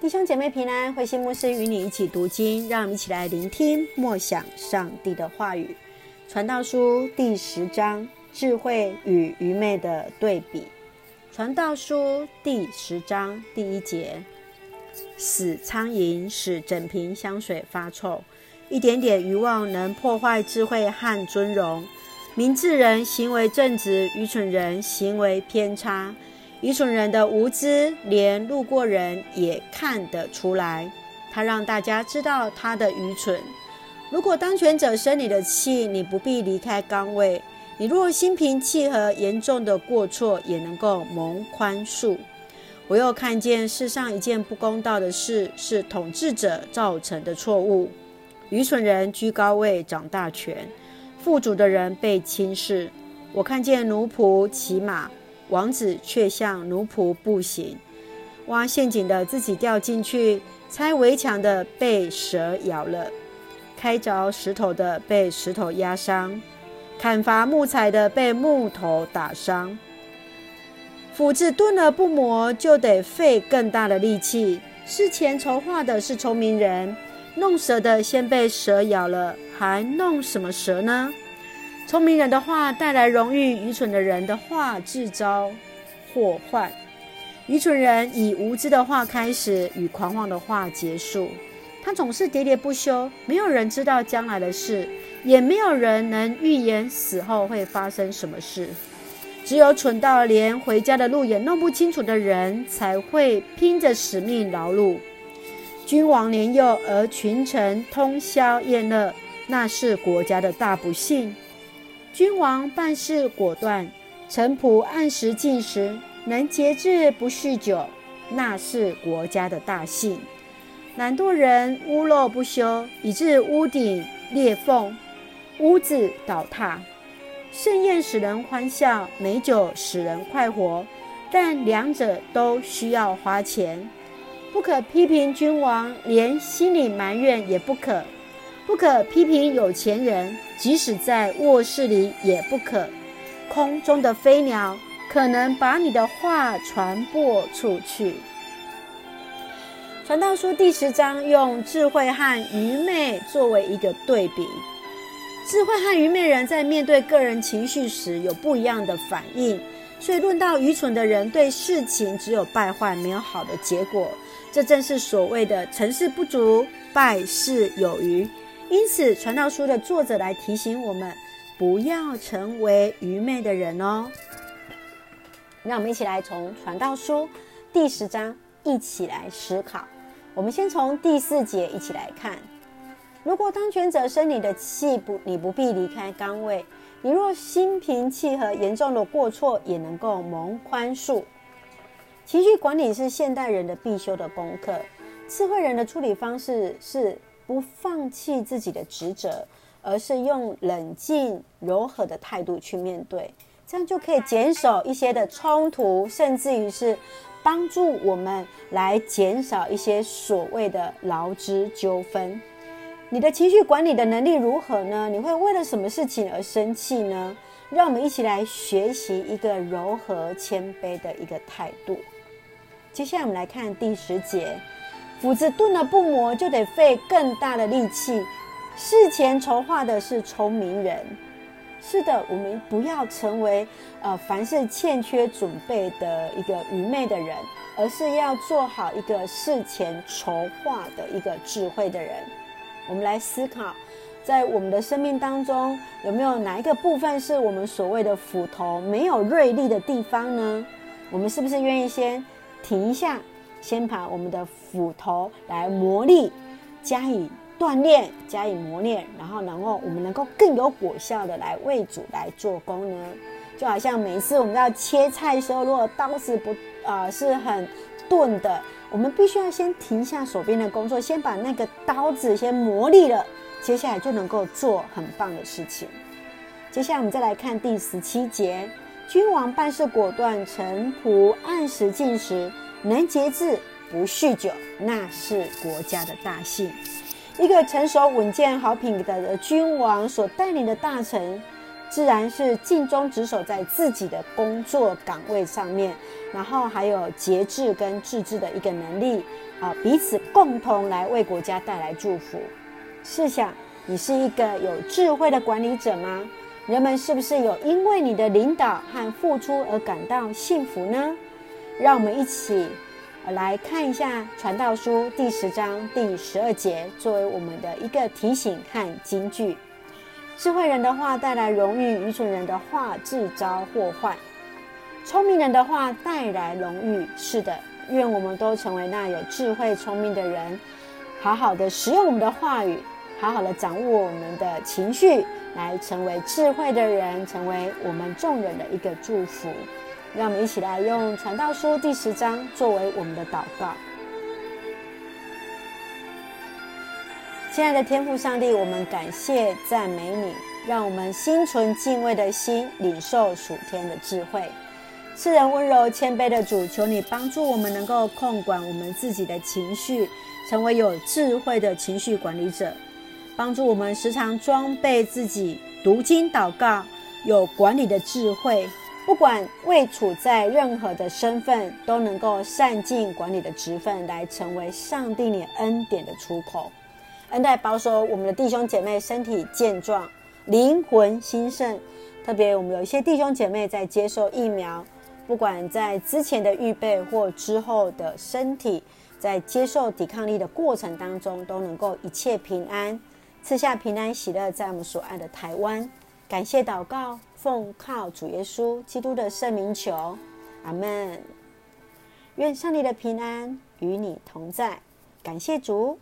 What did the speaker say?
弟兄姐妹平安，慧馨牧师与你一起读经，让我们一起来聆听默想上帝的话语。传道书第十章：智慧与愚昧的对比。传道书第十章第一节：死苍蝇使整瓶香水发臭，一点点愚妄能破坏智慧和尊荣。明智人行为正直，愚蠢人行为偏差。愚蠢人的无知，连路过人也看得出来。他让大家知道他的愚蠢。如果当权者生你的气，你不必离开岗位。你若心平气和，严重的过错也能够蒙宽恕。我又看见世上一件不公道的事，是统治者造成的错误。愚蠢人居高位，掌大权；富足的人被轻视。我看见奴仆骑马。王子却像奴仆步行，挖陷阱的自己掉进去，拆围墙的被蛇咬了，开凿石头的被石头压伤，砍伐木材的被木头打伤。斧子钝了不磨，就得费更大的力气。事前筹划的是聪明人，弄蛇的先被蛇咬了，还弄什么蛇呢？聪明人的话带来荣誉，愚蠢的人的话制造祸患。愚蠢人以无知的话开始，与狂妄的话结束。他总是喋喋不休，没有人知道将来的事，也没有人能预言死后会发生什么事。只有蠢到连回家的路也弄不清楚的人，才会拼着使命劳碌。君王年幼而群臣通宵宴乐，那是国家的大不幸。君王办事果断，臣仆按时进食，能节制不酗酒，那是国家的大幸。懒惰人屋漏不修，以致屋顶裂缝，屋子倒塌。盛宴使人欢笑，美酒使人快活，但两者都需要花钱。不可批评君王，连心里埋怨也不可。不可批评有钱人，即使在卧室里也不可。空中的飞鸟可能把你的话传播出去。传道书第十章用智慧和愚昧作为一个对比。智慧和愚昧人在面对个人情绪时有不一样的反应，所以论到愚蠢的人对事情只有败坏，没有好的结果。这正是所谓的成事不足，败事有余。因此，传道书的作者来提醒我们，不要成为愚昧的人哦。让我们一起来从传道书第十章一起来思考。我们先从第四节一起来看：如果当权者生你的气，不，你不必离开岗位。你若心平气和，严重的过错也能够蒙宽恕。情绪管理是现代人的必修的功课。智慧人的处理方式是。不放弃自己的职责，而是用冷静柔和的态度去面对，这样就可以减少一些的冲突，甚至于是帮助我们来减少一些所谓的劳资纠纷。你的情绪管理的能力如何呢？你会为了什么事情而生气呢？让我们一起来学习一个柔和谦卑的一个态度。接下来我们来看第十节。斧子钝了不磨，就得费更大的力气。事前筹划的是聪明人。是的，我们不要成为呃凡事欠缺准备的一个愚昧的人，而是要做好一个事前筹划的一个智慧的人。我们来思考，在我们的生命当中，有没有哪一个部分是我们所谓的斧头没有锐利的地方呢？我们是不是愿意先停一下？先把我们的斧头来磨砺，加以锻炼，加以磨练，然后，然后我们能够更有果效的来为主来做工呢？就好像每一次我们要切菜的时候，如果刀子不啊、是很钝的，我们必须要先停下手边的工作，先把那个刀子先磨砺了，接下来就能够做很棒的事情。接下来我们再来看第十七节：君王办事果断，臣仆按时进食。能节制不酗酒，那是国家的大幸。一个成熟稳健、好品德的君王所带领的大臣，自然是尽忠职守在自己的工作岗位上面，然后还有节制跟自制的一个能力啊，彼此共同来为国家带来祝福。试想，你是一个有智慧的管理者吗？人们是不是有因为你的领导和付出而感到幸福呢？让我们一起来看一下《传道书》第十章第十二节，作为我们的一个提醒和金句。智慧人的话带来荣誉，愚蠢人的话自招祸患。聪明人的话带来荣誉。是的，愿我们都成为那有智慧、聪明的人，好好的使用我们的话语，好好的掌握我们的情绪，来成为智慧的人，成为我们众人的一个祝福。让我们一起来用《传道书》第十章作为我们的祷告。亲爱的天父上帝，我们感谢赞美你，让我们心存敬畏的心，领受属天的智慧。世人温柔谦卑的主，求你帮助我们能够控管我们自己的情绪，成为有智慧的情绪管理者。帮助我们时常装备自己，读经祷告，有管理的智慧。不管位处在任何的身份，都能够善尽管理的职分，来成为上帝你恩典的出口。恩待保守我们的弟兄姐妹身体健壮，灵魂兴盛。特别我们有一些弟兄姐妹在接受疫苗，不管在之前的预备或之后的身体，在接受抵抗力的过程当中，都能够一切平安，赐下平安喜乐，在我们所爱的台湾。感谢祷告，奉靠主耶稣基督的圣名求，阿门。愿上帝的平安与你同在。感谢主。